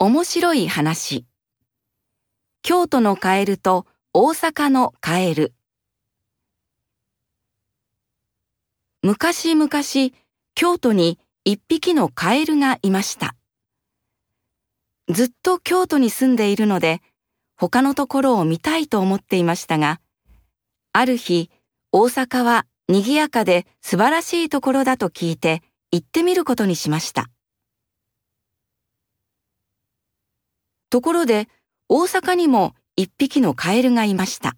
面白い話。京都のカエルと大阪のカエル。昔々、京都に一匹のカエルがいました。ずっと京都に住んでいるので、他のところを見たいと思っていましたが、ある日、大阪は賑やかで素晴らしいところだと聞いて行ってみることにしました。ところで、大阪にも一匹のカエルがいました。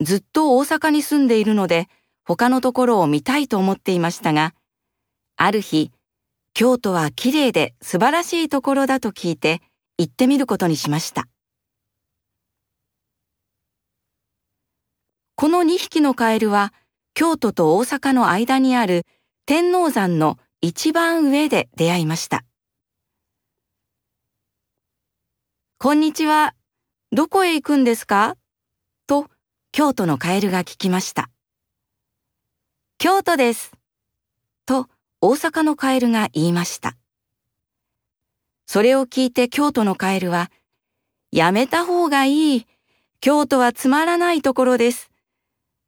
ずっと大阪に住んでいるので、他のところを見たいと思っていましたが、ある日、京都は綺麗で素晴らしいところだと聞いて行ってみることにしました。この2匹のカエルは、京都と大阪の間にある天王山の一番上で出会いました。こんにちは。どこへ行くんですか？と、京都のカエルが聞きました。京都です。と、大阪のカエルが言いました。それを聞いて京都のカエルは、やめた方がいい。京都はつまらないところです。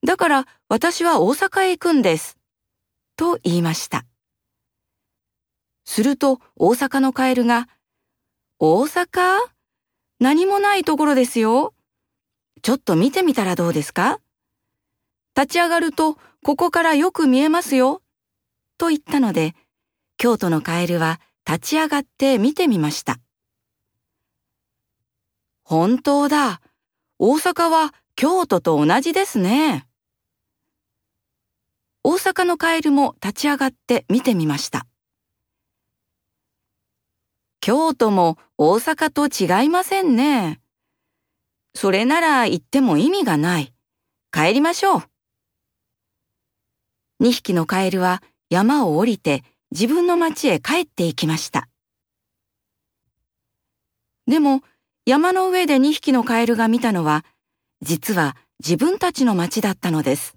だから私は大阪へ行くんです。と言いました。すると大阪のカエルが、大阪？何もないところですよ。ちょっと見てみたらどうですか？立ち上がるとここからよく見えますよ。と言ったので、京都のカエルは立ち上がって見てみました。本当だ。大阪は京都と同じですね。大阪のカエルも立ち上がって見てみました。京都も大阪と違いませんね。それなら行っても意味がない。帰りましょう。2匹のカエルは山を降りて自分の町へ帰って行きました。でも山の上で2匹のカエルが見たのは実は自分たちの町だったのです。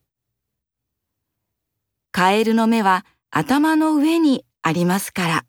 カエルの目は頭の上にありますから。